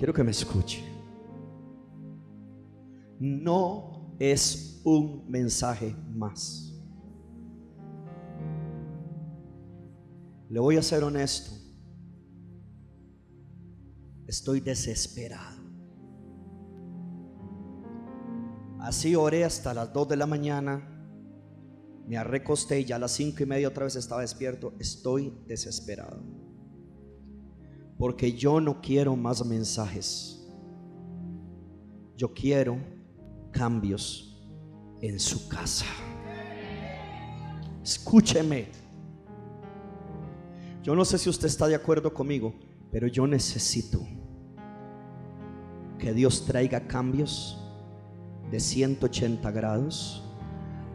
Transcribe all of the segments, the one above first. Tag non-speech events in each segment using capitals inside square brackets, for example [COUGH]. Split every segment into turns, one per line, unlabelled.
Quiero que me escuche. No es un mensaje más. Le voy a ser honesto. Estoy desesperado. Así oré hasta las 2 de la mañana. Me recosté y ya a las cinco y media otra vez estaba despierto. Estoy desesperado. Porque yo no quiero más mensajes. Yo quiero cambios en su casa. Escúcheme. Yo no sé si usted está de acuerdo conmigo, pero yo necesito que Dios traiga cambios de 180 grados,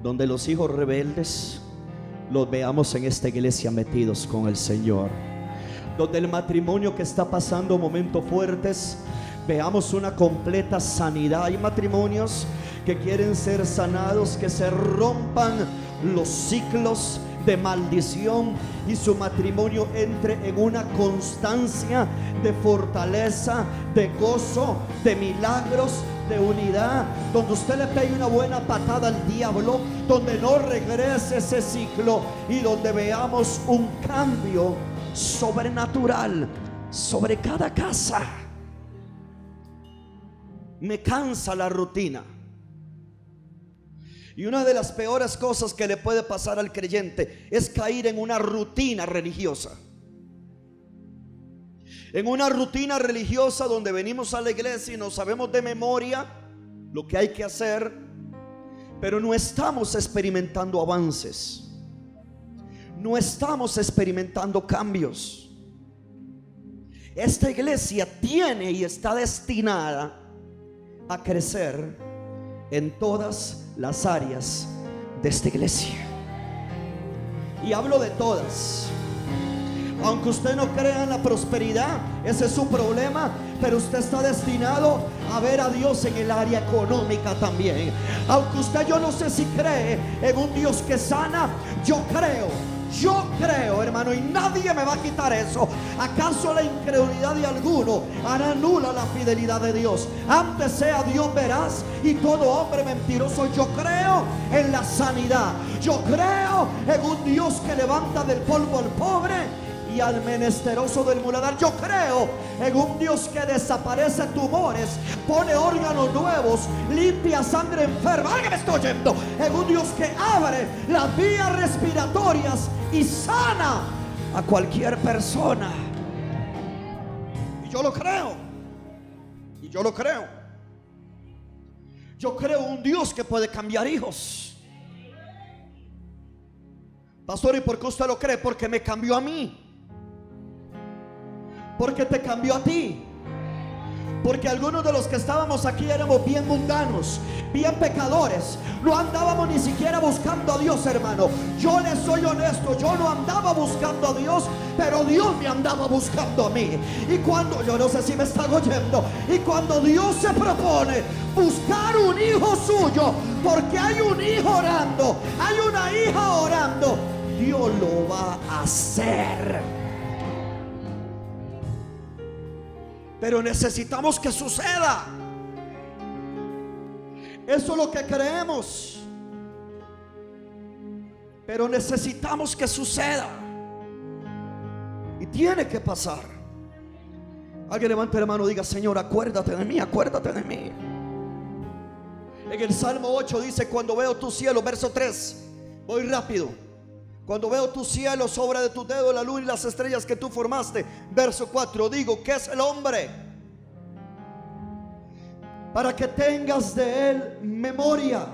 donde los hijos rebeldes los veamos en esta iglesia metidos con el Señor, donde el matrimonio que está pasando momentos fuertes, veamos una completa sanidad. Hay matrimonios que quieren ser sanados, que se rompan los ciclos de maldición y su matrimonio entre en una constancia de fortaleza, de gozo, de milagros, de unidad, donde usted le pegue una buena patada al diablo, donde no regrese ese ciclo y donde veamos un cambio sobrenatural sobre cada casa. Me cansa la rutina. Y una de las peores cosas que le puede pasar al creyente es caer en una rutina religiosa. En una rutina religiosa donde venimos a la iglesia y no sabemos de memoria lo que hay que hacer, pero no estamos experimentando avances. No estamos experimentando cambios. Esta iglesia tiene y está destinada a crecer en todas las áreas de esta iglesia. Y hablo de todas. Aunque usted no crea en la prosperidad, ese es su problema, pero usted está destinado a ver a Dios en el área económica también. Aunque usted yo no sé si cree en un Dios que sana, yo creo yo creo, hermano, y nadie me va a quitar eso. ¿Acaso la incredulidad de alguno hará nula la fidelidad de Dios? Antes sea Dios veraz y todo hombre mentiroso. Yo creo en la sanidad. Yo creo en un Dios que levanta del polvo al pobre y al menesteroso del muladar. Yo creo en un Dios que desaparece tumores, pone órganos nuevos, limpia sangre enferma. Alguien me estoy oyendo. En un Dios que abre las vías respiratorias y sana a cualquier persona. Y yo lo creo. Y yo lo creo. Yo creo un Dios que puede cambiar hijos. Pastor, ¿y por qué usted lo cree? Porque me cambió a mí. Porque te cambió a ti. Porque algunos de los que estábamos aquí éramos bien mundanos, bien pecadores. No andábamos ni siquiera buscando a Dios, hermano. Yo le soy honesto, yo no andaba buscando a Dios, pero Dios me andaba buscando a mí. Y cuando, yo no sé si me están oyendo, y cuando Dios se propone buscar un hijo suyo, porque hay un hijo orando, hay una hija orando, Dios lo va a hacer. Pero necesitamos que suceda. Eso es lo que creemos. Pero necesitamos que suceda. Y tiene que pasar. Alguien levante la mano y diga, Señor, acuérdate de mí, acuérdate de mí. En el Salmo 8 dice, cuando veo tu cielo, verso 3, voy rápido. Cuando veo tu cielo, sobra de tu dedo la luz y las estrellas que tú formaste. Verso 4, digo, ¿qué es el hombre? Para que tengas de él memoria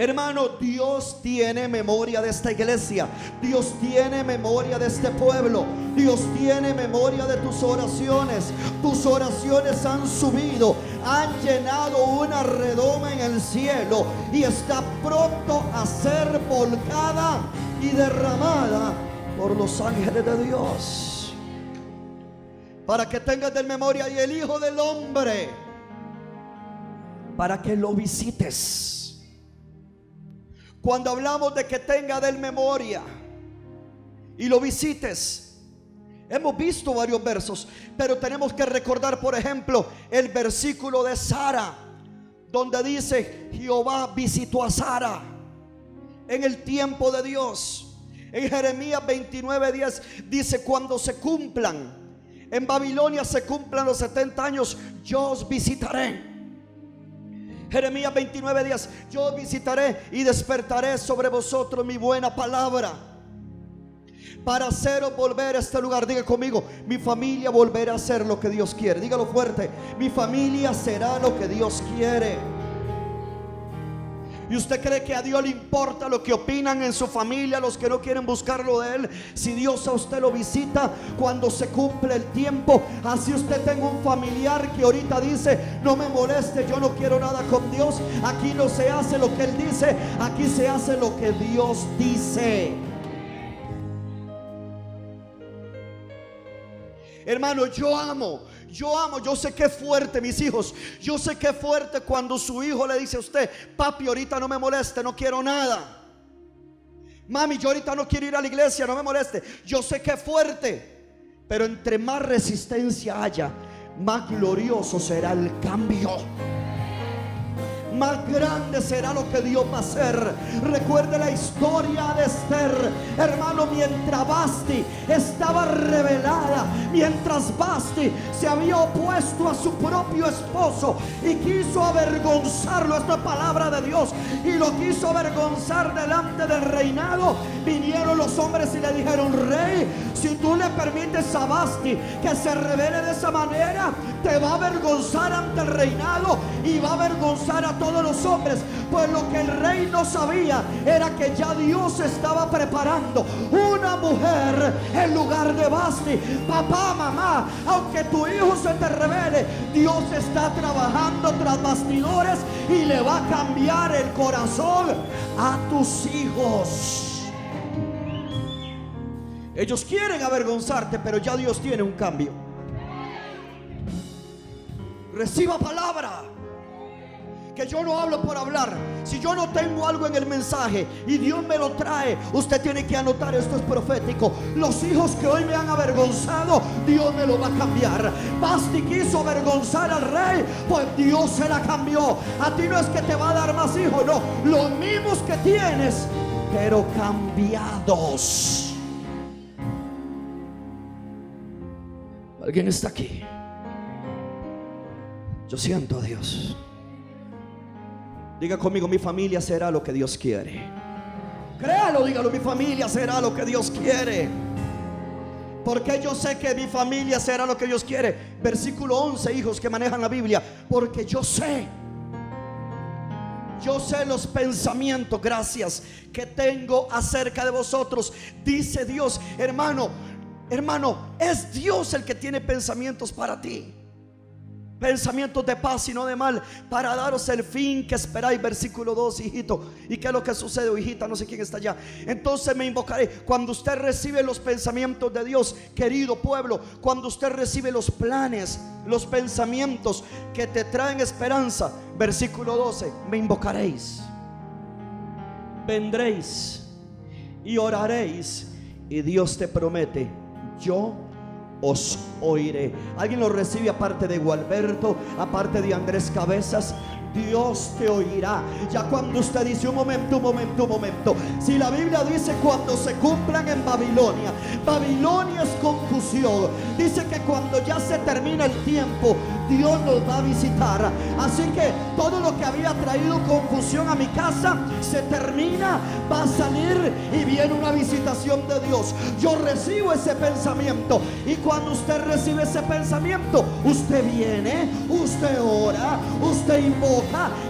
Hermano, Dios tiene memoria de esta iglesia. Dios tiene memoria de este pueblo. Dios tiene memoria de tus oraciones. Tus oraciones han subido, han llenado una redoma en el cielo y está pronto a ser volcada y derramada por los ángeles de Dios. Para que tengas de memoria y el Hijo del Hombre, para que lo visites cuando hablamos de que tenga de él memoria y lo visites, Hemos visto varios versos, pero tenemos que recordar, por ejemplo, el versículo de Sara, donde dice, Jehová visitó a Sara en el tiempo de Dios. En Jeremías 29:10 dice, cuando se cumplan, en Babilonia se cumplan los 70 años, yo os visitaré. Jeremías 29:10, yo os visitaré y despertaré sobre vosotros mi buena palabra. Para haceros volver a este lugar, diga conmigo, mi familia volverá a hacer lo que Dios quiere. Dígalo fuerte, mi familia será lo que Dios quiere. ¿Y usted cree que a Dios le importa lo que opinan en su familia, los que no quieren buscarlo de Él? Si Dios a usted lo visita cuando se cumple el tiempo, así usted tenga un familiar que ahorita dice, no me moleste, yo no quiero nada con Dios. Aquí no se hace lo que Él dice, aquí se hace lo que Dios dice. Hermano, yo amo yo amo, yo sé que fuerte, mis hijos. Yo sé que fuerte cuando su hijo le dice a usted, papi, ahorita no me moleste, no quiero nada. Mami, yo ahorita no quiero ir a la iglesia, no me moleste. Yo sé que fuerte. Pero entre más resistencia haya, más glorioso será el cambio más grande será lo que Dios va a hacer. Recuerde la historia de Esther, hermano, mientras Basti estaba revelada, mientras Basti se había opuesto a su propio esposo y quiso avergonzarlo, esta palabra de Dios, y lo quiso avergonzar delante del reinado, vinieron los hombres y le dijeron, rey, si tú le permites a Basti que se revele de esa manera, te va a avergonzar ante el reinado y va a avergonzar a todos los hombres. Pues lo que el rey no sabía era que ya Dios estaba preparando una mujer en lugar de Basti. Papá, mamá, aunque tu hijo se te revele, Dios está trabajando tras bastidores y le va a cambiar el corazón a tus hijos. Ellos quieren avergonzarte, pero ya Dios tiene un cambio. Reciba palabra que yo no hablo por hablar. Si yo no tengo algo en el mensaje y Dios me lo trae, usted tiene que anotar, esto es profético. Los hijos que hoy me han avergonzado, Dios me lo va a cambiar. Basti quiso avergonzar al rey, pues Dios se la cambió. A ti no es que te va a dar más hijos, no. Los mismos que tienes, pero cambiados. ¿Alguien está aquí? Yo siento a Dios. Diga conmigo, mi familia será lo que Dios quiere. Créalo, dígalo, mi familia será lo que Dios quiere. Porque yo sé que mi familia será lo que Dios quiere. Versículo 11, hijos que manejan la Biblia. Porque yo sé. Yo sé los pensamientos, gracias, que tengo acerca de vosotros. Dice Dios, hermano, hermano, es Dios el que tiene pensamientos para ti pensamientos de paz y no de mal, para daros el fin que esperáis. Versículo 2, hijito. ¿Y qué es lo que sucede, hijita? No sé quién está allá. Entonces me invocaré. Cuando usted recibe los pensamientos de Dios, querido pueblo, cuando usted recibe los planes, los pensamientos que te traen esperanza, versículo 12, me invocaréis. Vendréis y oraréis. Y Dios te promete, yo os oiré. ¿Alguien lo recibe aparte de Gualberto, aparte de Andrés Cabezas? Dios te oirá. Ya cuando usted dice un momento, un momento, un momento. Si la Biblia dice cuando se cumplan en Babilonia, Babilonia es confusión. Dice que cuando ya se termina el tiempo, Dios nos va a visitar. Así que todo lo que había traído confusión a mi casa se termina, va a salir y viene una visitación de Dios. Yo recibo ese pensamiento y cuando usted recibe ese pensamiento, usted viene, usted ora, usted invoca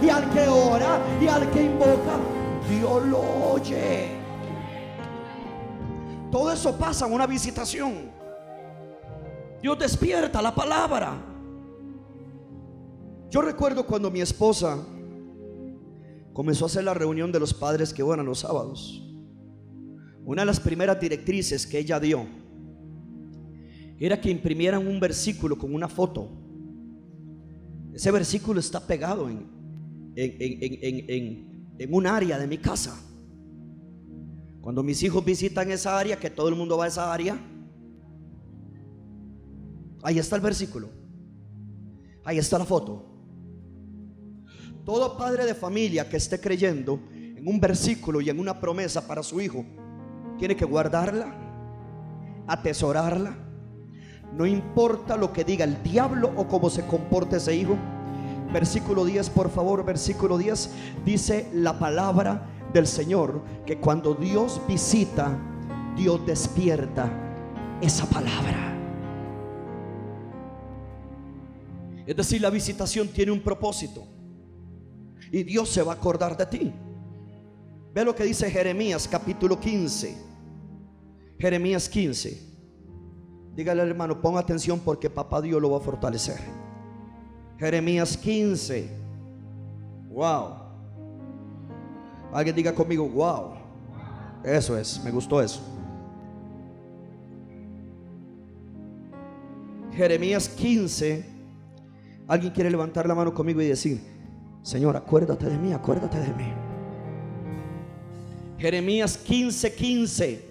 y al que ora y al que invoca, Dios lo oye. Todo eso pasa en una visitación. Dios despierta la palabra. Yo recuerdo cuando mi esposa comenzó a hacer la reunión de los padres que van a los sábados. Una de las primeras directrices que ella dio era que imprimieran un versículo con una foto. Ese versículo está pegado en, en, en, un área de mi casa. Cuando mis hijos visitan esa área, que todo el mundo va a esa área, Ahí está el versículo. Ahí está la foto. Todo padre de familia que esté creyendo en un versículo y en una promesa para su hijo, tiene que guardarla, atesorarla. No importa lo que diga el diablo o cómo se comporte ese hijo. Versículo 10, por favor, versículo 10 dice la palabra del Señor que cuando Dios visita, Dios despierta esa palabra. Es decir, la visitación tiene un propósito. Y Dios se va a acordar de ti. Ve lo que dice Jeremías capítulo 15. Jeremías 15. Dígale al hermano, ponga atención porque papá Dios lo va a fortalecer. Jeremías 15. Wow. Alguien diga conmigo, wow. Eso es, me gustó eso. Jeremías 15. Alguien quiere levantar la mano conmigo y decir, Señor, acuérdate de mí, acuérdate de mí. Jeremías 15, 15.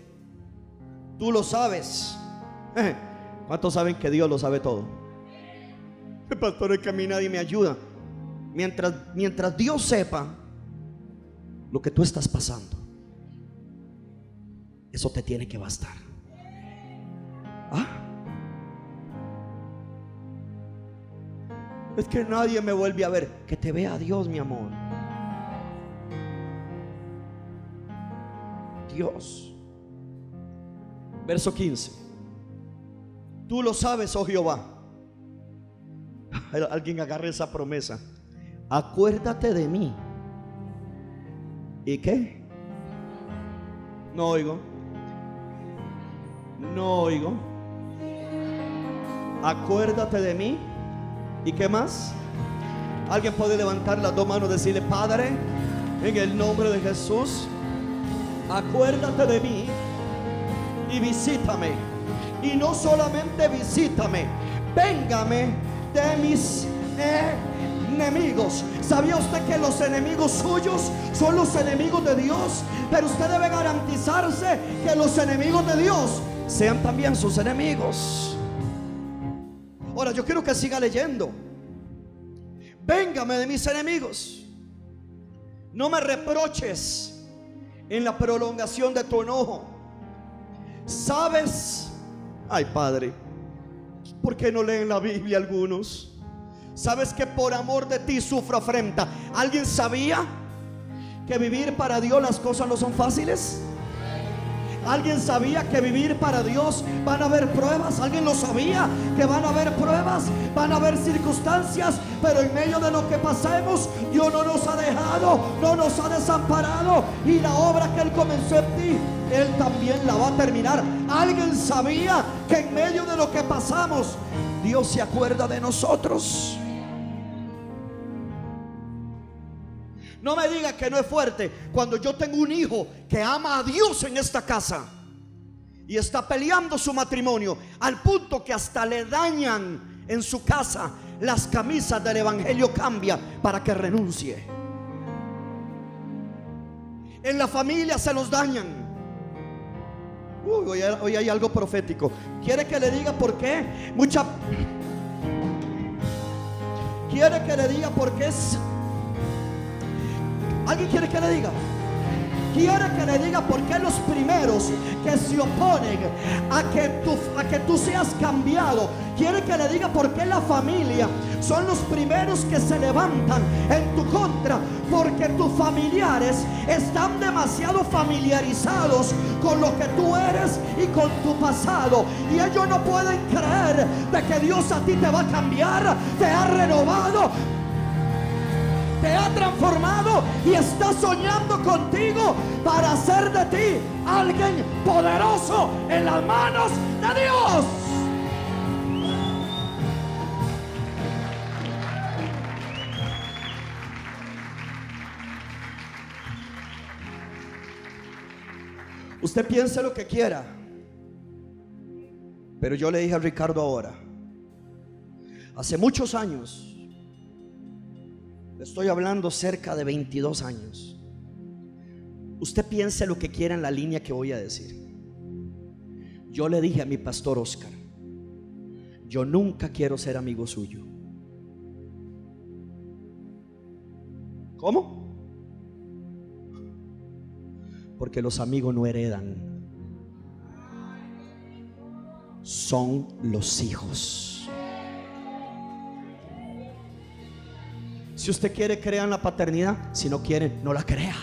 Tú lo sabes. ¿Cuántos saben que Dios lo sabe todo? Pastor, es que a mí nadie me ayuda. Mientras, mientras Dios sepa lo que tú estás pasando, eso te tiene que bastar. ¿Ah? Es que nadie me vuelve a ver. Que te vea Dios, mi amor. Dios. Verso 15. Tú lo sabes, oh Jehová. Alguien agarre esa promesa. Acuérdate de mí. ¿Y qué? No oigo. No oigo. Acuérdate de mí ¿Y qué más? Alguien puede levantar las dos manos y decirle, Padre, en el nombre de Jesús, acuérdate de mí y visítame. Y no solamente visítame, véngame de mis enemigos. ¿Sabía usted que los enemigos suyos son los enemigos de Dios? Pero usted debe garantizarse que los enemigos de Dios sean también sus enemigos. Ahora yo quiero que siga leyendo. Véngame de mis enemigos. No me reproches en la prolongación de tu enojo. ¿Sabes? Ay, Padre, ¿por qué no leen la Biblia algunos? ¿Sabes que por amor de ti sufro afrenta? ¿Alguien sabía que vivir para Dios las cosas no son fáciles? ¿Alguien sabía que vivir para Dios van a haber pruebas? ¿Alguien lo sabía? Que van a haber pruebas, van a haber circunstancias, pero en medio de lo que pasemos, Dios no nos ha dejado, no nos ha desamparado. Y la obra que Él comenzó en ti, Él también la va a terminar. ¿Alguien sabía que en medio de lo que pasamos, Dios se acuerda de nosotros? No me diga que no es fuerte cuando yo tengo un hijo que ama a Dios en esta casa y está peleando su matrimonio al punto que hasta le dañan en su casa las camisas del evangelio cambia para que renuncie. En la familia se los dañan. Uy, hoy, hay algo profético. ¿Quiere que le diga por qué? Mucha. ¿Quiere que le diga por qué es ¿Alguien quiere que le diga? Quiere que le diga por qué los primeros que se oponen a que, tú, a que tú seas cambiado. Quiere que le diga por qué la familia son los primeros que se levantan en tu contra. Porque tus familiares están demasiado familiarizados con lo que tú eres y con tu pasado. Y ellos no pueden creer de que Dios a ti te va a cambiar, te ha renovado te ha transformado y está soñando contigo para hacer de ti alguien poderoso en las manos de Dios. Usted piense lo que quiera. Pero yo le dije a Ricardo ahora, hace muchos años, estoy hablando cerca de 22 años. Usted piense lo que quiera en la línea que voy a decir. Yo le dije a mi pastor Oscar, yo nunca quiero ser amigo suyo. ¿Cómo? Porque los amigos no heredan. Son los hijos. Si usted quiere, crear la paternidad. Si no quiere, no la crea.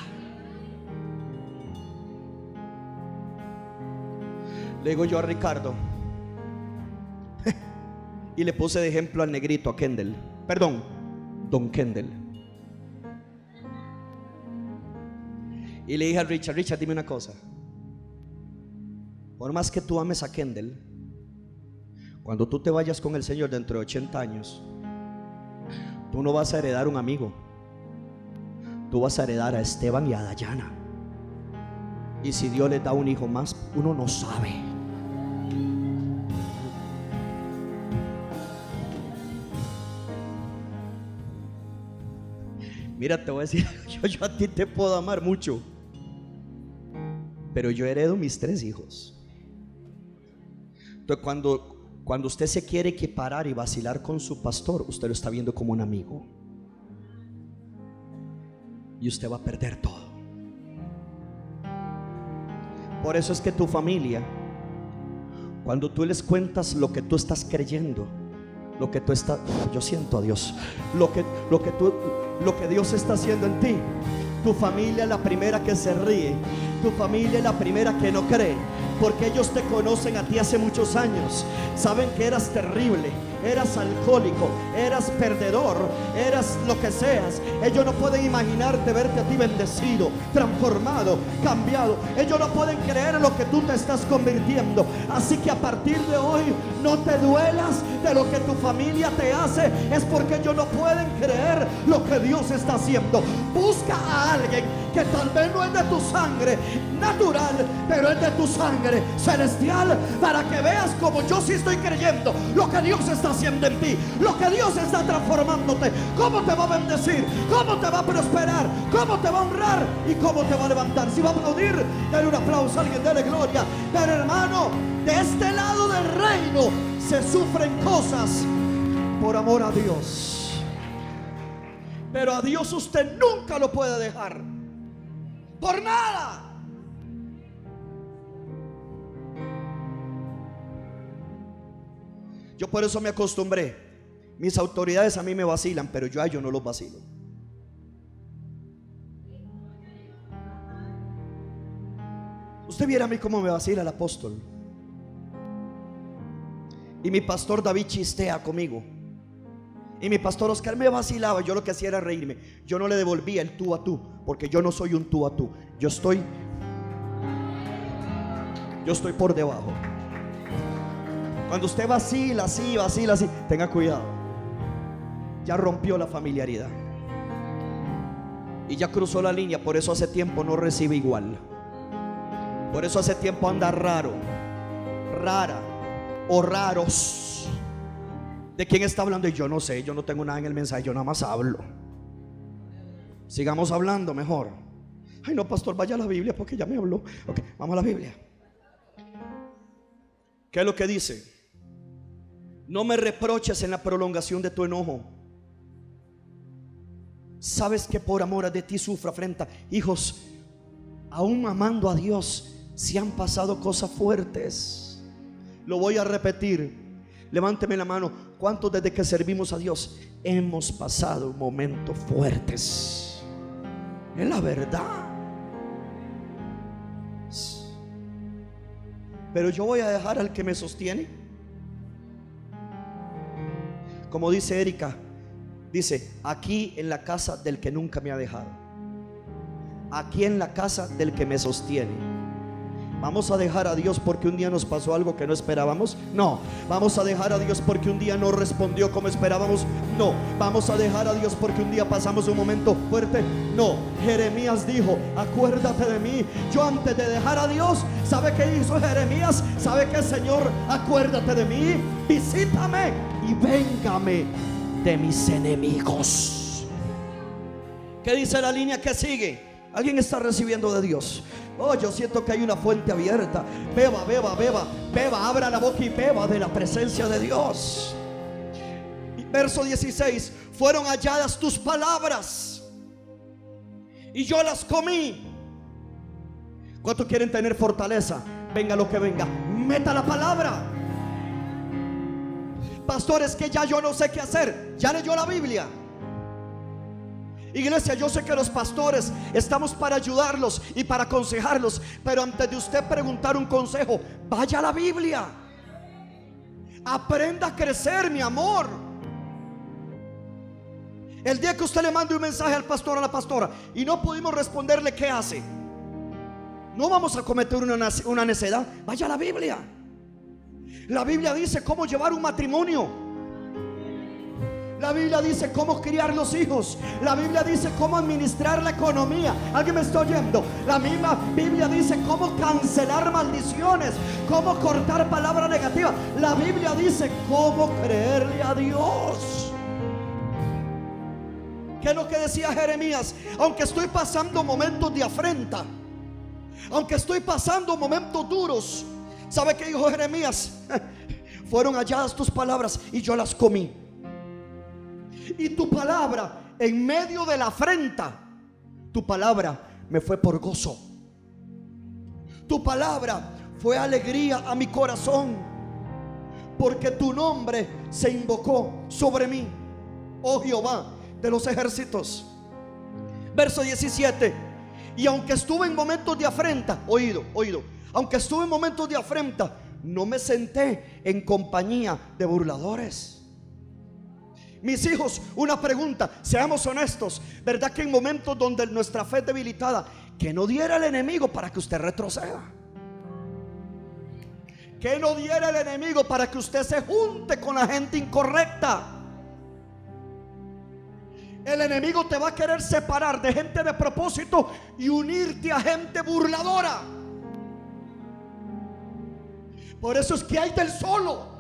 Le digo yo a Ricardo. [LAUGHS] y le puse de ejemplo al negrito, a Kendall. Perdón, Don Kendall. Y le dije a Richard, Richard, dime una cosa. Por más que tú ames a Kendall, cuando tú te vayas con el Señor dentro de 80 años, tú no vas a heredar un amigo. Tú vas a heredar a Esteban y a Dayana. Y si Dios le da un hijo más, uno no sabe. Mira, te voy a decir, [LAUGHS] yo, yo a ti te puedo amar mucho. Pero yo heredo mis tres hijos. Entonces, cuando, cuando usted se quiere equiparar y vacilar con su pastor, usted lo está viendo como un amigo. Y usted va a perder todo. Por eso es que tu familia, cuando tú les cuentas lo que tú estás creyendo, lo que tú estás, yo siento a Dios, lo que, lo que tú, lo que Dios está haciendo en ti, tu familia es la primera que se ríe. Tu familia es la primera que no cree. Porque ellos te conocen a ti hace muchos años. Saben que eras terrible eras alcohólico, eras perdedor, eras lo que seas. Ellos no pueden imaginarte verte a ti bendecido, transformado, cambiado. Ellos no pueden creer en lo que tú te estás convirtiendo. Así que a partir de hoy no te duelas de lo que tu familia te hace. Es porque ellos no pueden creer lo que Dios está haciendo. Busca a alguien que tal vez no es de tu sangre natural, pero es de tu sangre celestial para que veas como yo sí estoy creyendo lo que Dios está haciendo en ti, lo que Dios está transformándote, cómo te va a bendecir, cómo te va a prosperar, cómo te va a honrar y cómo te va a levantar. Si va a aplaudir, dale un aplauso a alguien, dale gloria. Pero hermano, de este lado del reino se sufren cosas por amor a Dios. Pero a Dios usted nunca lo puede dejar. Por nada. Yo por eso me acostumbré. Mis autoridades a mí me vacilan, pero yo a ellos no los vacilo. Usted viera a mí cómo me vacila el apóstol. Y mi pastor David chistea conmigo. Y mi pastor Oscar me vacilaba. Yo lo que hacía era reírme. Yo no le devolvía el tú a tú. Porque yo no soy un tú a tú. Yo estoy. Yo estoy por debajo. Cuando usted vacila así, vacila así, tenga cuidado. Ya rompió la familiaridad. Y ya cruzó la línea, por eso hace tiempo no recibe igual. Por eso hace tiempo anda raro, rara o raros. ¿De quién está hablando? Y yo no sé, yo no tengo nada en el mensaje, yo nada más hablo. Sigamos hablando mejor. Ay, no, pastor, vaya a la Biblia porque ya me habló. Ok, vamos a la Biblia. ¿Qué es lo que dice? No me reproches en la prolongación de tu enojo. Sabes que por amor a de ti sufro afrenta. Hijos, aún amando a Dios, si han pasado cosas fuertes. Lo voy a repetir. Levánteme la mano. ¿Cuántos desde que servimos a Dios hemos pasado momentos fuertes? Es la verdad. Pero yo voy a dejar al que me sostiene. Como dice Erika, dice, aquí en la casa del que nunca me ha dejado. Aquí en la casa del que me sostiene. Vamos a dejar a Dios porque un día nos pasó algo que no esperábamos. No. Vamos a dejar a Dios porque un día no respondió como esperábamos. No. Vamos a dejar a Dios porque un día pasamos un momento fuerte. No. Jeremías dijo, acuérdate de mí. Yo antes de dejar a Dios, ¿sabe qué hizo Jeremías? ¿Sabe qué Señor? Acuérdate de mí. Visítame y véngame de mis enemigos. ¿Qué dice la línea que sigue? Alguien está recibiendo de Dios. Oh, yo siento que hay una fuente abierta. Beba, beba, beba, beba, abra la boca y beba de la presencia de Dios. Verso 16, fueron halladas tus palabras y yo las comí. ¿Cuántos quieren tener fortaleza? Venga lo que venga, meta la palabra. Pastor, es que ya yo no sé qué hacer. Ya leyó la Biblia. Iglesia, yo sé que los pastores estamos para ayudarlos y para aconsejarlos, pero antes de usted preguntar un consejo, vaya a la Biblia. Aprenda a crecer, mi amor. El día que usted le mande un mensaje al pastor o a la pastora y no pudimos responderle, ¿qué hace? No vamos a cometer una, una necedad. Vaya a la Biblia. La Biblia dice cómo llevar un matrimonio. La Biblia dice cómo criar los hijos. La Biblia dice cómo administrar la economía. ¿Alguien me está oyendo? La misma Biblia dice cómo cancelar maldiciones, cómo cortar palabras negativas. La Biblia dice cómo creerle a Dios. ¿Qué es lo que decía Jeremías? Aunque estoy pasando momentos de afrenta, aunque estoy pasando momentos duros, ¿sabe qué dijo Jeremías? [LAUGHS] Fueron halladas tus palabras y yo las comí. Y tu palabra en medio de la afrenta, tu palabra me fue por gozo. Tu palabra fue alegría a mi corazón, porque tu nombre se invocó sobre mí, oh Jehová de los ejércitos. Verso 17. Y aunque estuve en momentos de afrenta, oído, oído, aunque estuve en momentos de afrenta, no me senté en compañía de burladores. Mis hijos, una pregunta, seamos honestos, ¿verdad que en momentos donde nuestra fe es debilitada, que no diera el enemigo para que usted retroceda? Que no diera el enemigo para que usted se junte con la gente incorrecta. El enemigo te va a querer separar de gente de propósito y unirte a gente burladora. Por eso es que hay del solo.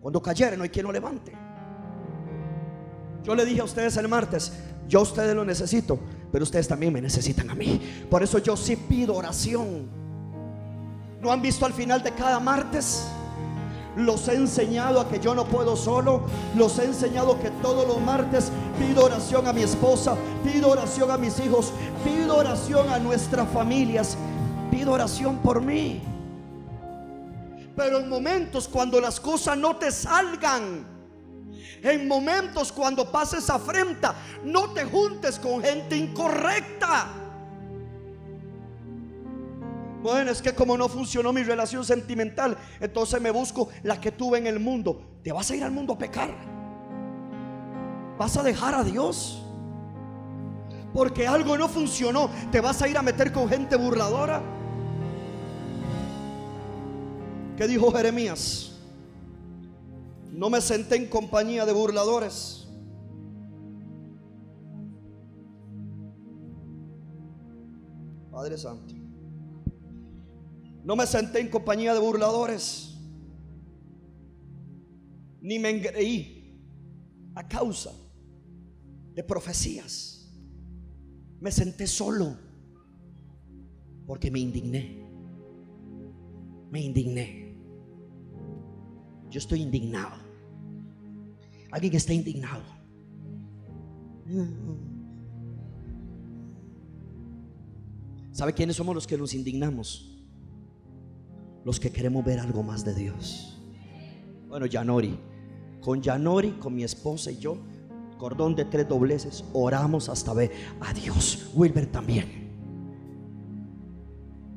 Cuando cayere no hay quien lo levante. Yo le dije a ustedes el martes, yo a ustedes lo necesito, pero ustedes también me necesitan a mí. Por eso yo sí pido oración. ¿No han visto al final de cada martes? Los he enseñado a que yo no puedo solo. Los he enseñado que todos los martes pido oración a mi esposa, pido oración a mis hijos, pido oración a nuestras familias, pido oración por mí. Pero en momentos cuando las cosas no te salgan, en momentos cuando pases afrenta, no te juntes con gente incorrecta. Bueno, es que como no funcionó mi relación sentimental, entonces me busco la que tuve en el mundo. ¿Te vas a ir al mundo a pecar? ¿Vas a dejar a Dios? Porque algo no funcionó. ¿Te vas a ir a meter con gente burladora? ¿Qué dijo Jeremías? No me senté en compañía de burladores. Padre Santo. No me senté en compañía de burladores. Ni me engreí a causa de profecías. Me senté solo porque me indigné. Me indigné. Yo estoy indignado. Alguien que está indignado. ¿Sabe quiénes somos los que nos indignamos? Los que queremos ver algo más de Dios. Bueno, Yanori. Con Yanori, con mi esposa y yo, cordón de tres dobleces, oramos hasta ver a Dios. Wilber también.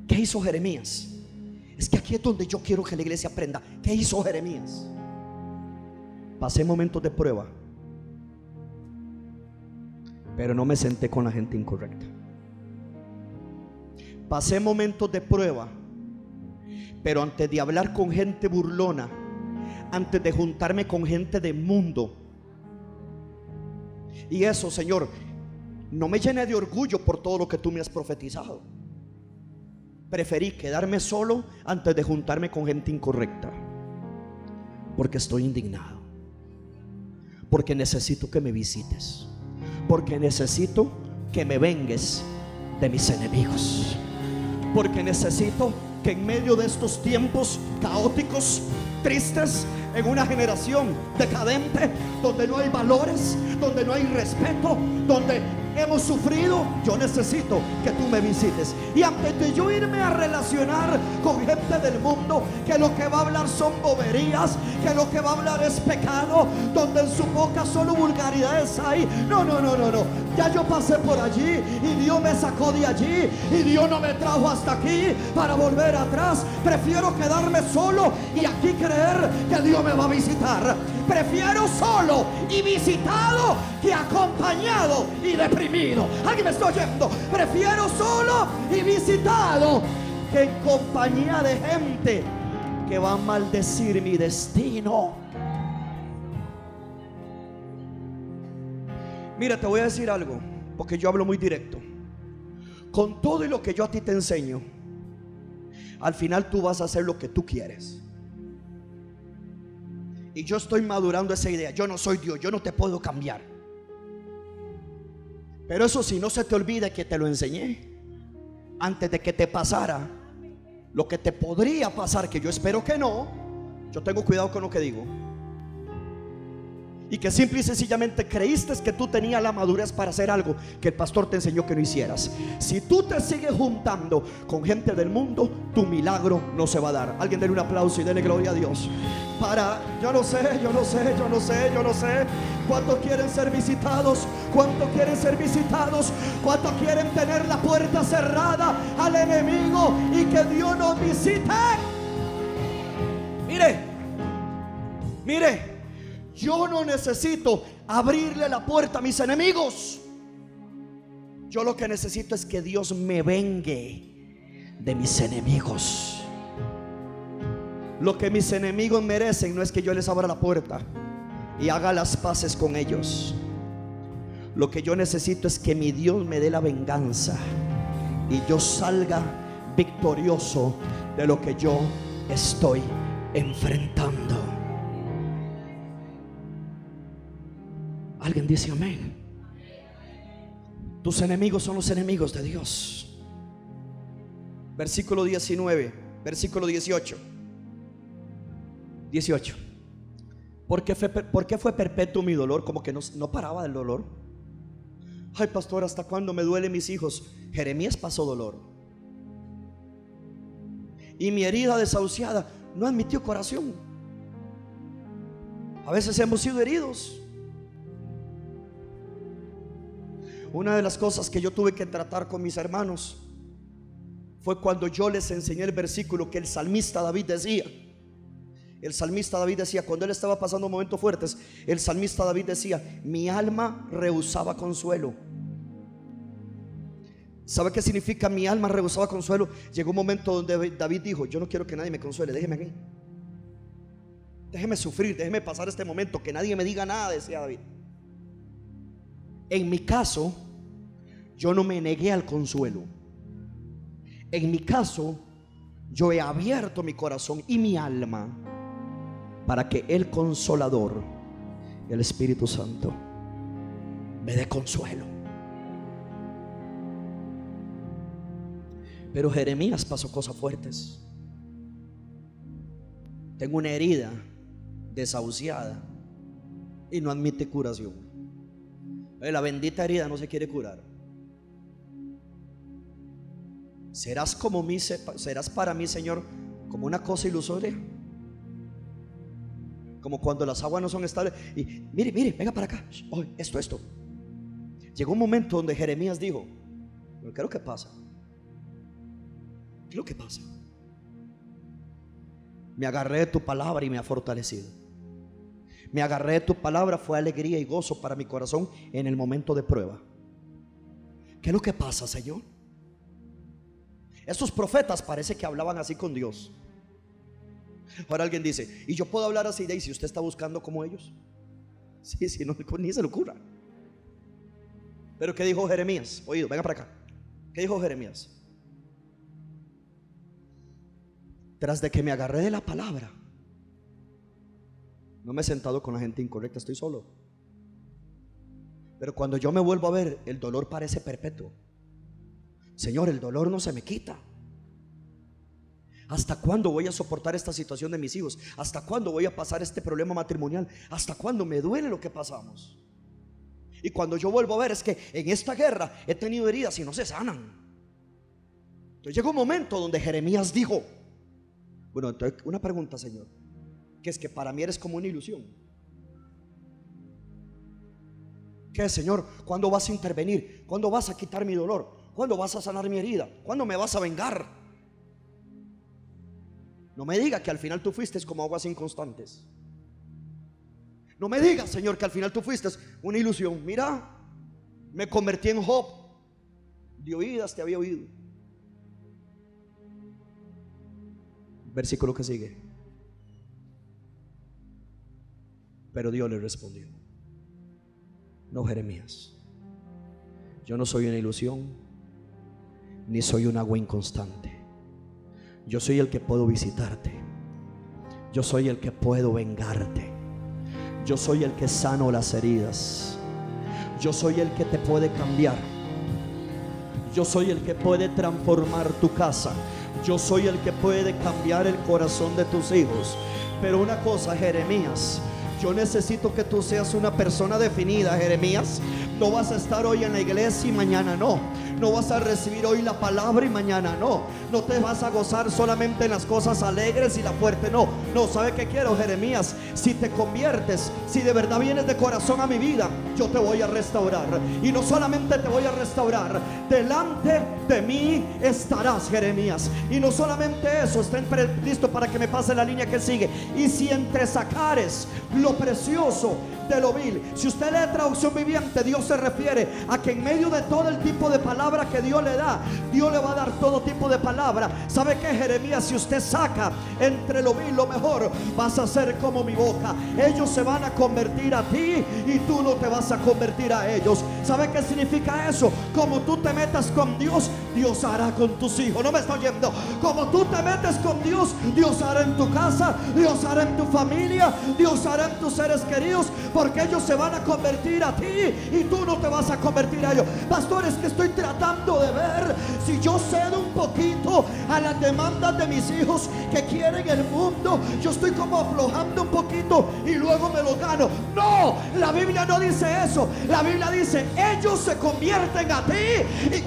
¿Qué hizo Jeremías? Aquí es donde yo quiero que la iglesia aprenda. ¿Qué hizo Jeremías? Pasé momentos de prueba, pero no me senté con la gente incorrecta. Pasé momentos de prueba, pero antes de hablar con gente burlona, antes de juntarme con gente de mundo, y eso, Señor, no me llené de orgullo por todo lo que tú me has profetizado. Preferí quedarme solo antes de juntarme con gente incorrecta, porque estoy indignado. Porque necesito que me visites, porque necesito que me vengues de mis enemigos. Porque necesito que en medio de estos tiempos caóticos, tristes, en una generación decadente, donde no hay valores, donde no hay respeto, donde hemos sufrido, yo necesito que tú me visites. Y antes de yo irme a relacionar con gente del mundo, que lo que va a hablar son boberías, que lo que va a hablar es pecado, donde en su boca solo vulgaridades hay. No, no, no, no, no. Ya yo pasé por allí y Dios me sacó de allí y Dios no me trajo hasta aquí para volver atrás. Prefiero quedarme solo y aquí creer que Dios me va a visitar. Prefiero solo y visitado que acompañado y deprimido. Alguien me está oyendo. Prefiero solo y visitado que en compañía de gente que va a maldecir mi destino. Mira, te voy a decir algo, porque yo hablo muy directo. Con todo y lo que yo a ti te enseño, al final tú vas a hacer lo que tú quieres. Y yo estoy madurando esa idea. Yo no soy Dios, yo no te puedo cambiar. Pero eso sí, no se te olvide que te lo enseñé. Antes de que te pasara lo que te podría pasar, que yo espero que no. Yo tengo cuidado con lo que digo y que simple y sencillamente creíste que tú tenías la madurez para hacer algo que el pastor te enseñó que no hicieras. Si tú te sigues juntando con gente del mundo, tu milagro no se va a dar. Alguien denle un aplauso y denle gloria a Dios. Para, yo no sé, yo no sé, yo no sé, yo no sé. ¿Cuántos quieren ser visitados? ¿Cuántos quieren ser visitados? ¿Cuántos quieren tener la puerta cerrada al enemigo y que Dios nos visite? Mire, mire. Yo no necesito abrirle la puerta a mis enemigos. Yo lo que necesito es que Dios me vengue de mis enemigos. Lo que mis enemigos merecen no es que yo les abra la puerta y haga las paces con ellos. Lo que yo necesito es que mi Dios me dé la venganza y yo salga victorioso de lo que yo estoy enfrentando. Alguien dice amén. Tus enemigos son los enemigos de Dios. Versículo 19, versículo 18. 18. ¿Por qué fue, por fue perpetuo mi dolor? Como que no, no paraba del dolor. Ay, pastor, ¿hasta cuándo me duelen mis hijos? Jeremías pasó dolor. Y mi herida desahuciada no admitió corazón. A veces hemos sido heridos. Una de las cosas que yo tuve que tratar con mis hermanos fue cuando yo les enseñé el versículo que el salmista David decía. El salmista David decía, cuando él estaba pasando momentos fuertes, el salmista David decía, mi alma rehusaba consuelo. ¿Sabe qué significa mi alma rehusaba consuelo? Llegó un momento donde David dijo, yo no quiero que nadie me consuele, déjeme aquí. Déjeme sufrir, déjeme pasar este momento, que nadie me diga nada, decía David. En mi caso, yo no me negué al consuelo. En mi caso, yo he abierto mi corazón y mi alma para que el consolador, el Espíritu Santo, me dé consuelo. Pero Jeremías pasó cosas fuertes. Tengo una herida desahuciada y no admite curación. La bendita herida no se quiere curar. ¿Serás como mí, serás para mí, Señor, como una cosa ilusoria? Como cuando las aguas no son estables. Y mire, mire, venga para acá. esto, esto. Llegó un momento donde Jeremías dijo, ¿qué es lo que pasa? ¿Qué es lo que pasa? Me agarré de tu palabra y me ha fortalecido. Me agarré de tu palabra, fue alegría y gozo para mi corazón en el momento de prueba. ¿Qué es lo que pasa, Señor? Estos profetas parece que hablaban así con Dios. Ahora alguien dice, ¿y yo puedo hablar así de ahí si usted está buscando como ellos? Sí, sí, no, [LAUGHS] ni se le ocurra. Pero ¿qué dijo Jeremías? Oído, venga para acá. ¿Qué dijo Jeremías? Tras de que me agarré de la palabra, no me he sentado con la gente incorrecta, estoy solo. Pero cuando yo me vuelvo a ver, el dolor parece perpetuo. Señor, el dolor no se me quita. ¿Hasta cuándo voy a soportar esta situación de mis hijos? ¿Hasta cuándo voy a pasar este problema matrimonial? ¿Hasta cuándo me duele lo que pasamos? Y cuando yo vuelvo a ver es que en esta guerra he tenido heridas y no se sanan. Entonces llegó un momento donde Jeremías dijo, bueno, entonces una pregunta, Señor, que es que para mí eres como una ilusión. ¿Qué, Señor? ¿Cuándo vas a intervenir? ¿Cuándo vas a quitar mi dolor? ¿Cuándo vas a sanar mi herida? ¿Cuándo me vas a vengar? No me diga que al final tú fuiste como aguas inconstantes. No me digas, Señor, que al final tú fuiste una ilusión. Mira, me convertí en Job. De oídas te había oído. Versículo que sigue. Pero Dios le respondió. No, Jeremías. Yo no soy una ilusión, ni soy un agua inconstante. Yo soy el que puedo visitarte. Yo soy el que puedo vengarte. Yo soy el que sano las heridas. Yo soy el que te puede cambiar. Yo soy el que puede transformar tu casa. Yo soy el que puede cambiar el corazón de tus hijos. Pero una cosa, Jeremías, yo necesito que tú seas una persona definida, Jeremías. No vas a estar hoy en la iglesia y mañana no. No vas a recibir hoy la palabra y mañana no. No te vas a gozar solamente en las cosas alegres y la fuerte. No, no, ¿sabe qué quiero, Jeremías? Si te conviertes, si de verdad vienes de corazón a mi vida, yo te voy a restaurar. Y no solamente te voy a restaurar, delante de mí estarás, Jeremías. Y no solamente eso, estén listo para que me pase la línea que sigue. Y si entre sacares lo precioso de lo vil. Si usted lee traducción viviente, Dios se refiere a que en medio de todo el tipo de palabra que Dios le da, Dios le va a dar todo tipo de palabra. ¿Sabe que Jeremías? Si usted saca entre lo vil lo mejor, vas a ser como mi boca. Ellos se van a convertir a ti y tú no te vas a convertir a ellos. ¿Sabe qué significa eso? Como tú te metas con Dios, Dios hará con tus hijos. No me estoy oyendo. Como tú te metes con Dios, Dios hará en tu casa, Dios hará en tu familia, Dios hará en tus seres queridos porque ellos se van a convertir a ti y tú no te vas a convertir a ellos. Pastores, que estoy tratando de ver si yo cedo un poquito a las demandas de mis hijos que quieren el mundo. Yo estoy como aflojando un poquito y luego me lo gano. No, la Biblia no dice eso. La Biblia dice, ellos se convierten a ti.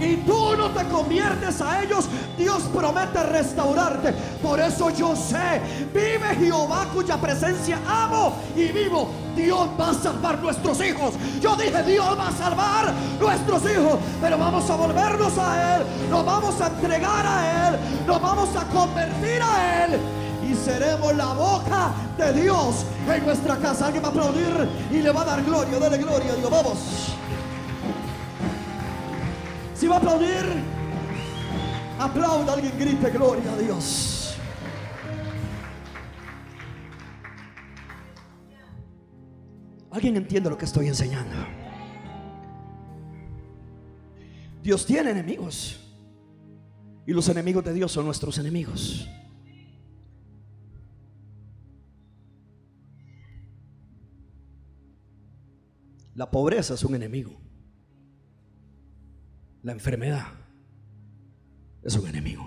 Y tú no te conviertes a ellos, Dios promete restaurarte. Por eso yo sé, vive Jehová cuya presencia amo y vivo. Dios va a salvar nuestros hijos. Yo dije, Dios va a salvar nuestros hijos. Pero vamos a volvernos a Él. Nos vamos a entregar a Él. Nos vamos a convertir a Él. Y seremos la boca de Dios en nuestra casa. Alguien va a aplaudir y le va a dar gloria. Dale gloria a Dios. Vamos. Si va a aplaudir, aplauda, alguien grite gloria a Dios. ¿Alguien entiende lo que estoy enseñando? Dios tiene enemigos. Y los enemigos de Dios son nuestros enemigos. La pobreza es un enemigo. La enfermedad es un enemigo.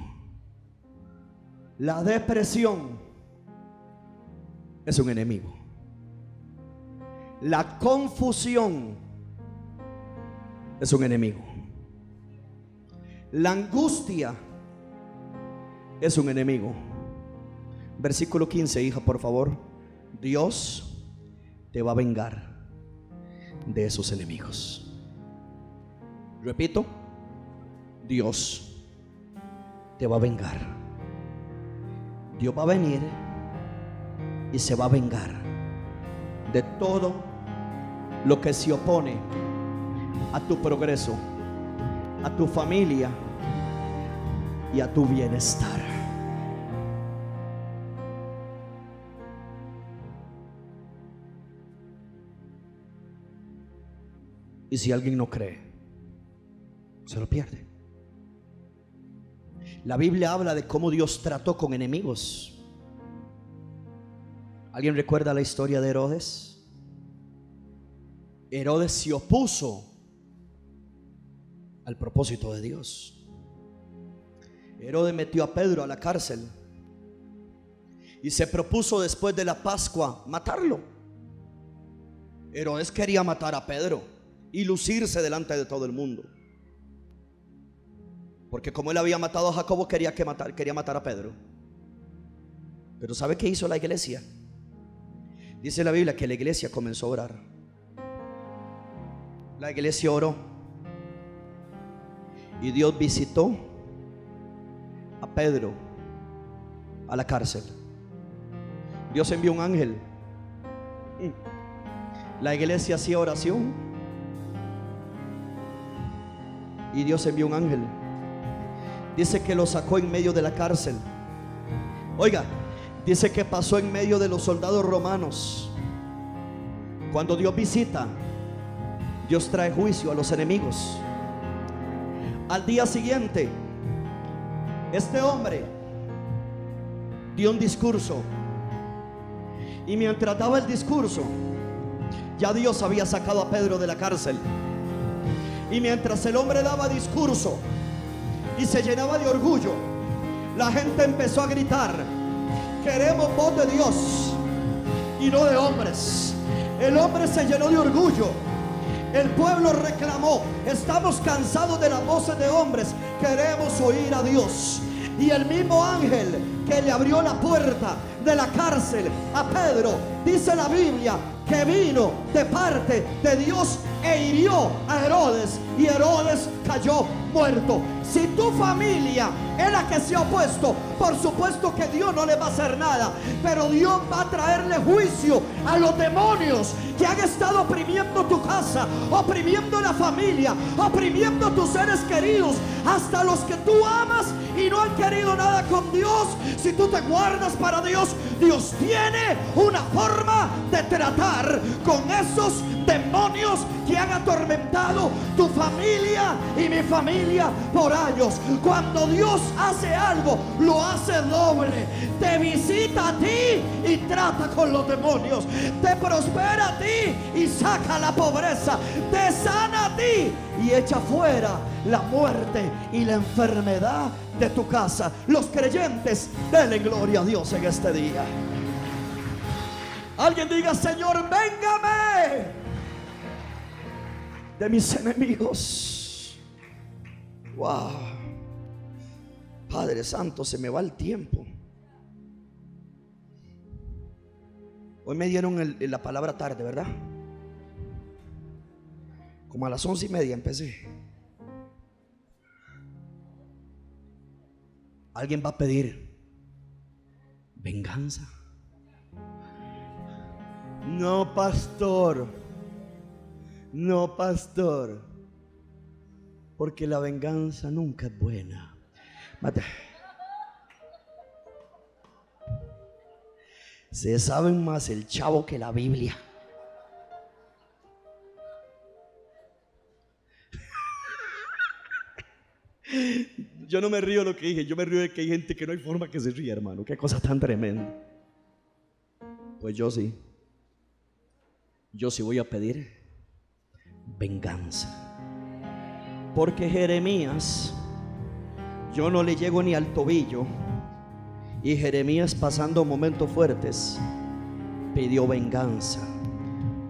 La depresión es un enemigo. La confusión es un enemigo. La angustia es un enemigo. Versículo 15, hija, por favor. Dios te va a vengar de esos enemigos. Repito, Dios te va a vengar. Dios va a venir y se va a vengar de todo lo que se opone a tu progreso, a tu familia y a tu bienestar. Y si alguien no cree, se lo pierde. La Biblia habla de cómo Dios trató con enemigos. ¿Alguien recuerda la historia de Herodes? Herodes se opuso al propósito de Dios. Herodes metió a Pedro a la cárcel y se propuso después de la Pascua matarlo. Herodes quería matar a Pedro y lucirse delante de todo el mundo. Porque como él había matado a Jacobo, quería, que matar, quería matar a Pedro. Pero ¿sabe qué hizo la iglesia? Dice la Biblia que la iglesia comenzó a orar. La iglesia oró. Y Dios visitó a Pedro a la cárcel. Dios envió un ángel. La iglesia hacía oración. Y Dios envió un ángel. Dice que lo sacó en medio de la cárcel. Oiga, dice que pasó en medio de los soldados romanos. Cuando Dios visita, Dios trae juicio a los enemigos. Al día siguiente, este hombre dio un discurso. Y mientras daba el discurso, ya Dios había sacado a Pedro de la cárcel. Y mientras el hombre daba discurso y se llenaba de orgullo, la gente empezó a gritar, queremos voz de Dios y no de hombres. El hombre se llenó de orgullo. El pueblo reclamó, estamos cansados de las voces de hombres, queremos oír a Dios. Y el mismo ángel que le abrió la puerta de la cárcel a Pedro, dice la Biblia, que vino de parte de Dios e hirió a Herodes y Herodes cayó muerto. Si tu familia es la que se ha opuesto, por supuesto que Dios no le va a hacer nada, pero Dios va a traerle juicio a los demonios que han estado oprimiendo tu casa, oprimiendo la familia, oprimiendo tus seres queridos, hasta los que tú amas y no han querido nada con Dios. Si tú te guardas para Dios, Dios tiene una forma de tratar con esos demonios que han atormentado tu familia y mi familia por años. Cuando Dios hace algo, lo hace doble. Te visita a ti y trata con los demonios. Te prospera a ti y saca la pobreza. Te sana a ti y echa fuera la muerte y la enfermedad de tu casa. Los creyentes, denle gloria a Dios en este día. Alguien diga, Señor, véngame de mis enemigos. Wow. Padre Santo, se me va el tiempo. Hoy me dieron la palabra tarde, ¿verdad? Como a las once y media empecé. Alguien va a pedir venganza. No, pastor. No, pastor. Porque la venganza nunca es buena. Se saben más el chavo que la Biblia. Yo no me río lo que dije, yo me río de que hay gente que no hay forma que se ría, hermano. Qué cosa tan tremenda. Pues yo sí. Yo sí voy a pedir venganza. Porque Jeremías, yo no le llego ni al tobillo. Y Jeremías pasando momentos fuertes, pidió venganza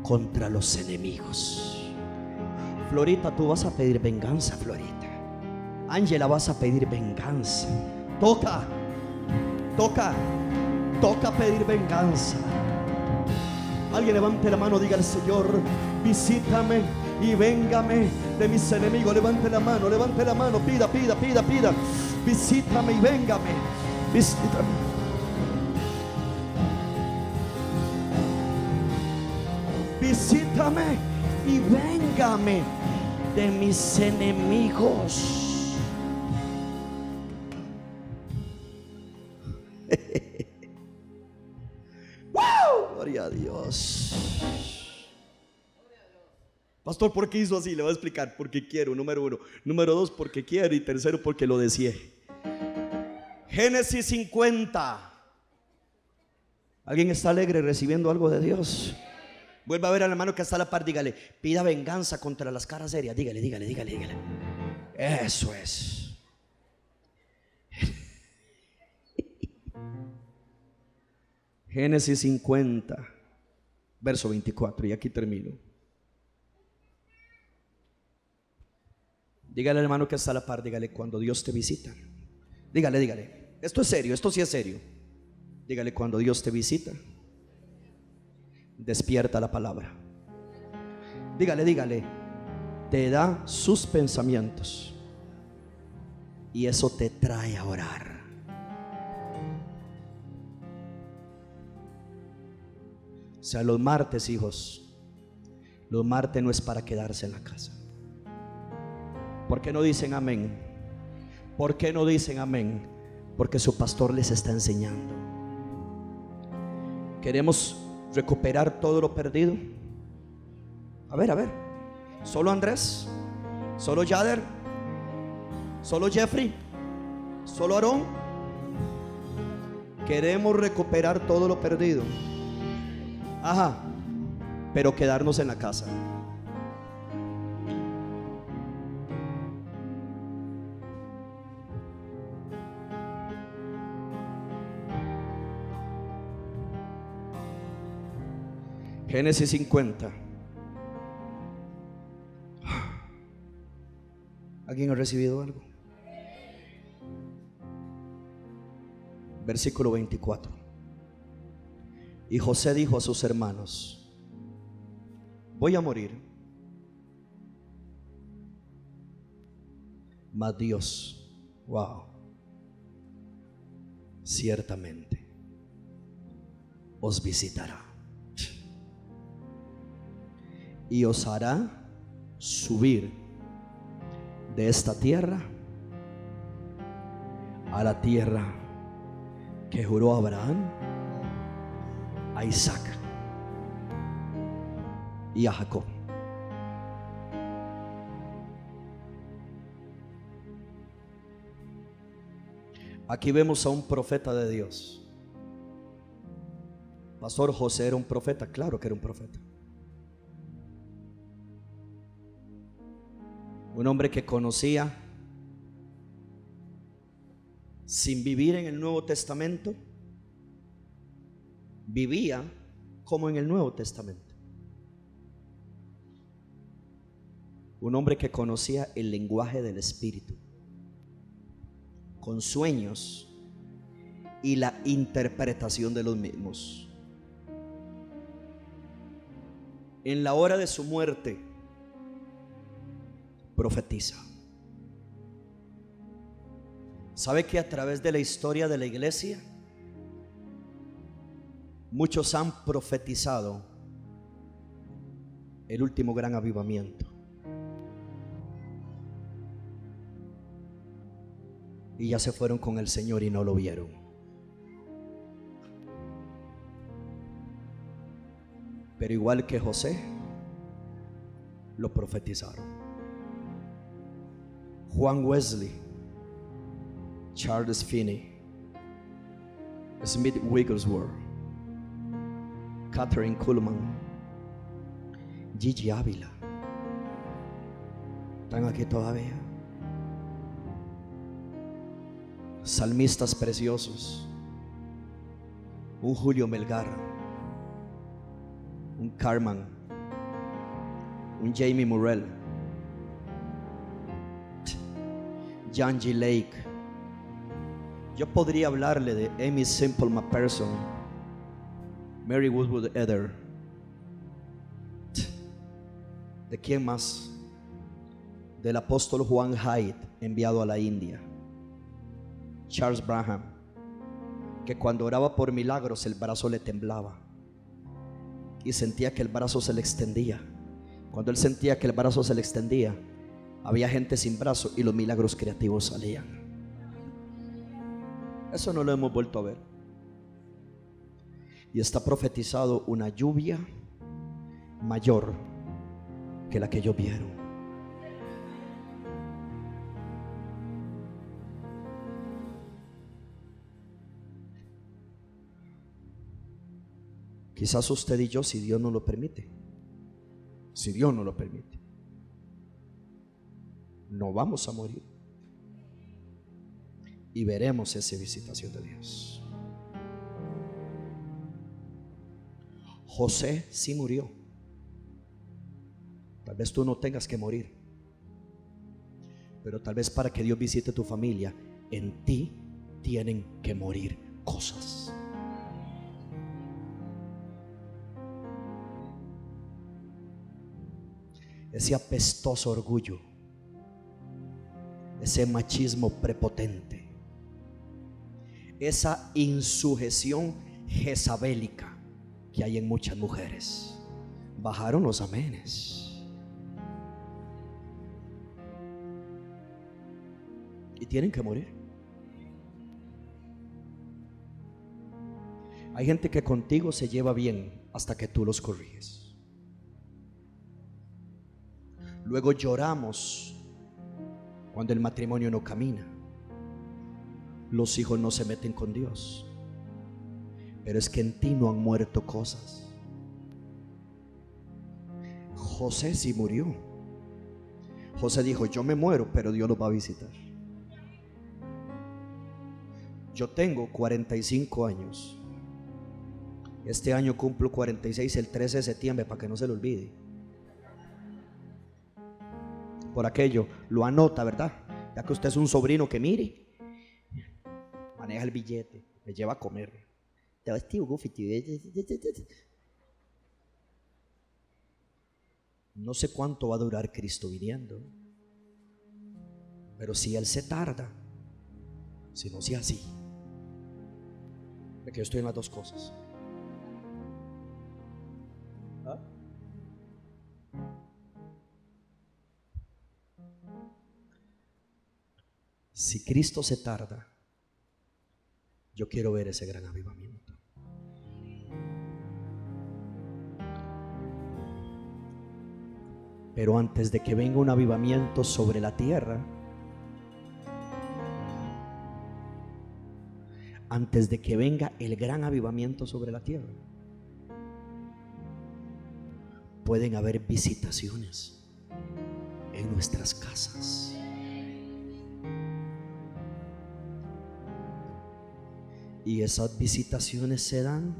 contra los enemigos. Florita, tú vas a pedir venganza, Florita. Ángela, vas a pedir venganza. Toca, toca, toca pedir venganza. Alguien levante la mano, diga al Señor, visítame y véngame de mis enemigos. Levante la mano, levante la mano, pida, pida, pida, pida. Visítame y véngame. Visítame. Visítame y véngame de mis enemigos. [LAUGHS] Gloria a Dios. Pastor, ¿por qué hizo así? Le voy a explicar. Porque quiero, número uno. Número dos, porque quiero. Y tercero, porque lo deseé. Génesis 50. ¿Alguien está alegre recibiendo algo de Dios? Vuelva a ver al hermano que está a la par, dígale, pida venganza contra las caras serias. Dígale, dígale, dígale, dígale. Eso es. [LAUGHS] Génesis 50, verso 24, y aquí termino. Dígale al hermano que está a la par, dígale cuando Dios te visita. Dígale, dígale. Esto es serio, esto sí es serio. Dígale cuando Dios te visita. Despierta la palabra. Dígale, dígale. Te da sus pensamientos. Y eso te trae a orar. O sea, los martes, hijos, los martes no es para quedarse en la casa. ¿Por qué no dicen amén? ¿Por qué no dicen amén? Porque su pastor les está enseñando. Queremos recuperar todo lo perdido. A ver, a ver. Solo Andrés, solo Yader, solo Jeffrey, solo Aarón. Queremos recuperar todo lo perdido. Ajá. Pero quedarnos en la casa. Génesis 50. ¿Alguien ha recibido algo? Versículo 24. Y José dijo a sus hermanos, voy a morir, mas Dios, wow, ciertamente os visitará y os hará subir de esta tierra a la tierra que juró Abraham a Isaac y a Jacob. Aquí vemos a un profeta de Dios. Pastor José era un profeta, claro que era un profeta. Un hombre que conocía sin vivir en el Nuevo Testamento vivía como en el Nuevo Testamento. Un hombre que conocía el lenguaje del Espíritu, con sueños y la interpretación de los mismos. En la hora de su muerte, profetiza. ¿Sabe que a través de la historia de la iglesia, Muchos han profetizado el último gran avivamiento. Y ya se fueron con el Señor y no lo vieron. Pero igual que José, lo profetizaron. Juan Wesley, Charles Finney, Smith Wigglesworth, Catherine Kuhlman, Gigi Ávila. ¿Están aquí todavía? Salmistas preciosos. Un Julio Melgar. Un Carman. Un Jamie Murrell. John G. Lake. Yo podría hablarle de Amy Simple McPherson Mary Woodwood Ether. ¿De quién más? Del apóstol Juan Hyde, enviado a la India. Charles Braham, que cuando oraba por milagros el brazo le temblaba y sentía que el brazo se le extendía. Cuando él sentía que el brazo se le extendía, había gente sin brazo y los milagros creativos salían. Eso no lo hemos vuelto a ver y está profetizado una lluvia mayor que la que llovieron. Quizás usted y yo, si Dios no lo permite, si Dios no lo permite, no vamos a morir. Y veremos esa visitación de Dios. José sí murió. Tal vez tú no tengas que morir. Pero tal vez para que Dios visite tu familia, en ti tienen que morir cosas. Ese apestoso orgullo, ese machismo prepotente, esa insujeción jezabélica que hay en muchas mujeres. Bajaron los amenes. Y tienen que morir. Hay gente que contigo se lleva bien hasta que tú los corriges. Luego lloramos cuando el matrimonio no camina. Los hijos no se meten con Dios. Pero es que en ti no han muerto cosas. José sí murió. José dijo, yo me muero, pero Dios lo va a visitar. Yo tengo 45 años. Este año cumplo 46 el 13 de septiembre para que no se lo olvide. Por aquello, lo anota, ¿verdad? Ya que usted es un sobrino que mire, maneja el billete, me lleva a comer. No sé cuánto va a durar Cristo viniendo, pero si Él se tarda, si no sea así, yo estoy en las dos cosas. Si Cristo se tarda, yo quiero ver ese gran avivamiento. Pero antes de que venga un avivamiento sobre la tierra, antes de que venga el gran avivamiento sobre la tierra. Pueden haber visitaciones en nuestras casas. Y esas visitaciones se dan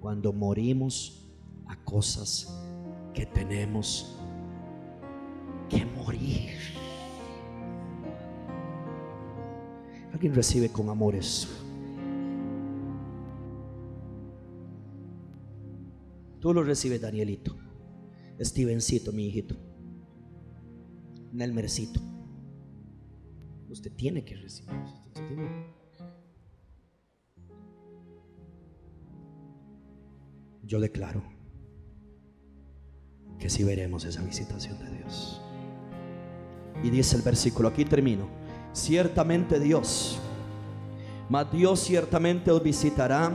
cuando morimos a cosas que tenemos que morir. Alguien recibe con amor eso. Tú lo recibes, Danielito. Stevencito, mi hijito. Nelmercito. Usted tiene que recibir. Yo declaro que si veremos esa visitación de Dios. Y dice el versículo, aquí termino ciertamente Dios, mas Dios ciertamente os visitará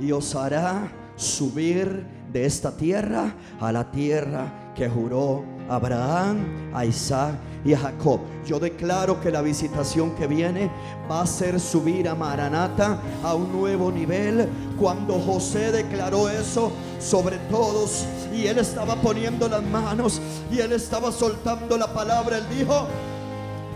y os hará subir de esta tierra a la tierra que juró Abraham, a Isaac y a Jacob. Yo declaro que la visitación que viene va a ser subir a Maranata a un nuevo nivel. Cuando José declaró eso sobre todos y él estaba poniendo las manos y él estaba soltando la palabra, él dijo,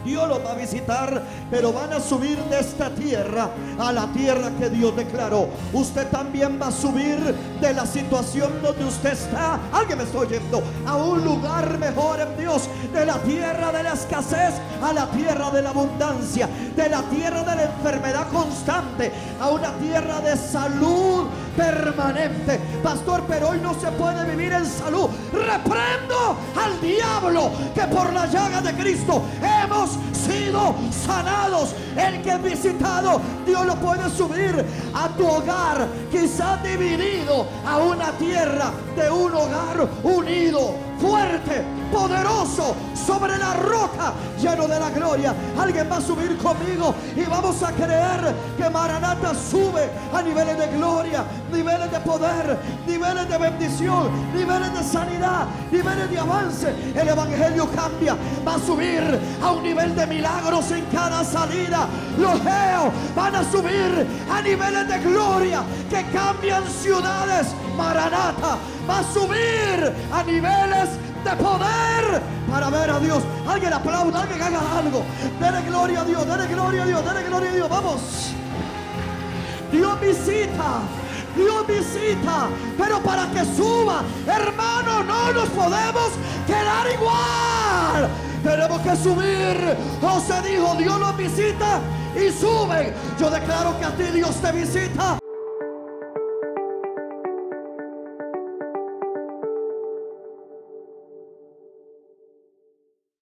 Dios los va a visitar, pero van a subir de esta tierra a la tierra que Dios declaró. Usted también va a subir de la situación donde usted está. Alguien me está oyendo. A un lugar mejor en Dios. De la tierra de la escasez a la tierra de la abundancia. De la tierra de la enfermedad constante a una tierra de salud permanente. Pastor, pero hoy no se puede vivir en salud. Reprendo al diablo que por la llaga de Cristo hemos sido sanados. El que es visitado, Dios lo puede subir a tu hogar, quizás dividido a una tierra de un hogar unido, fuerte, poderoso, sobre la roca, lleno de la gloria. Alguien va a subir conmigo y vamos a creer que Maranata sube a niveles de gloria, niveles de poder, niveles de bendición, niveles de sanidad, niveles de avance. El Evangelio cambia, va a subir a un nivel de milagros en cada salida. Los geos van a subir a niveles de gloria que cambian ciudades. Maranata va a subir a niveles de poder para ver a Dios. Alguien aplauda, alguien haga algo. Dele gloria a Dios, dele gloria a Dios, dele gloria a Dios. Vamos. Dios visita. Dios visita, pero para que suba, hermano, no nos podemos quedar igual. Tenemos que subir. José dijo, Dios los visita y suben. Yo declaro que a ti Dios te visita.